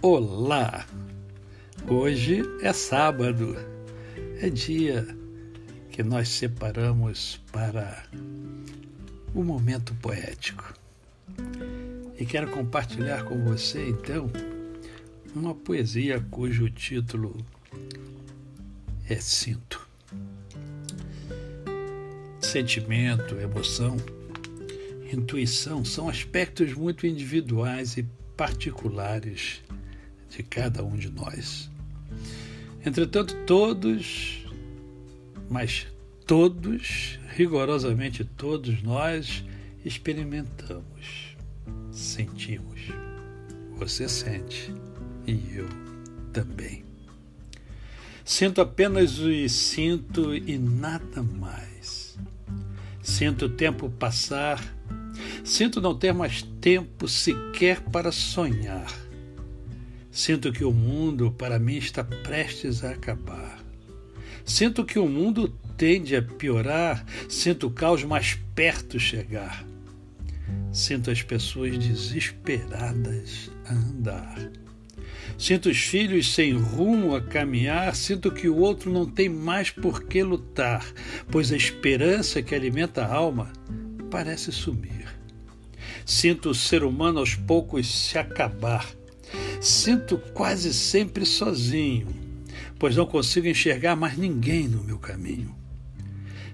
Olá! Hoje é sábado, é dia que nós separamos para o momento poético. E quero compartilhar com você, então, uma poesia cujo título é Sinto. Sentimento, emoção, intuição são aspectos muito individuais e particulares de cada um de nós. Entretanto, todos, mas todos, rigorosamente todos nós, experimentamos, sentimos. Você sente e eu também. Sinto apenas o sinto e nada mais. Sinto o tempo passar, sinto não ter mais tempo sequer para sonhar Sinto que o mundo para mim está prestes a acabar. Sinto que o mundo tende a piorar, sinto o caos mais perto chegar. Sinto as pessoas desesperadas a andar. Sinto os filhos sem rumo a caminhar, sinto que o outro não tem mais por que lutar, pois a esperança que alimenta a alma parece sumir. Sinto o ser humano aos poucos se acabar, Sinto quase sempre sozinho, pois não consigo enxergar mais ninguém no meu caminho.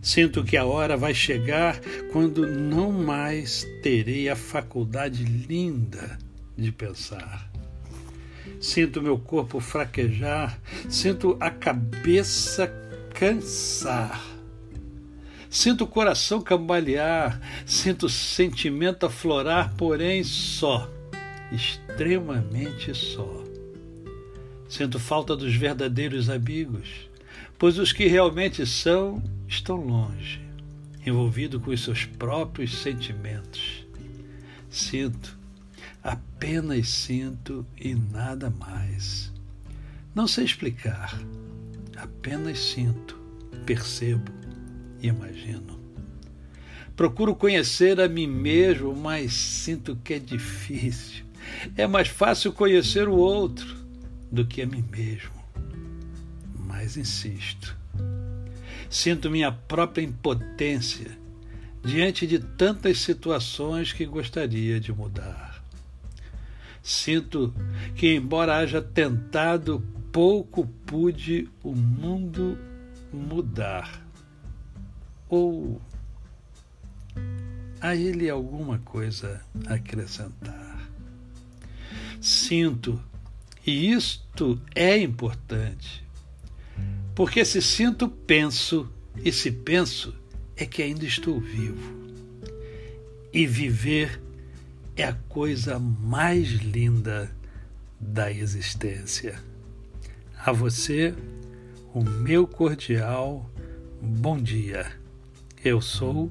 Sinto que a hora vai chegar quando não mais terei a faculdade linda de pensar. Sinto meu corpo fraquejar, sinto a cabeça cansar. Sinto o coração cambalear, sinto o sentimento aflorar, porém só extremamente só. Sinto falta dos verdadeiros amigos, pois os que realmente são estão longe, envolvido com os seus próprios sentimentos. Sinto, apenas sinto e nada mais. Não sei explicar, apenas sinto, percebo e imagino. Procuro conhecer a mim mesmo, mas sinto que é difícil. É mais fácil conhecer o outro do que a mim mesmo. Mas insisto. Sinto minha própria impotência diante de tantas situações que gostaria de mudar. Sinto que, embora haja tentado, pouco pude o mundo mudar. Ou a ele alguma coisa acrescentar sinto. E isto é importante. Porque se sinto, penso, e se penso, é que ainda estou vivo. E viver é a coisa mais linda da existência. A você, o meu cordial bom dia. Eu sou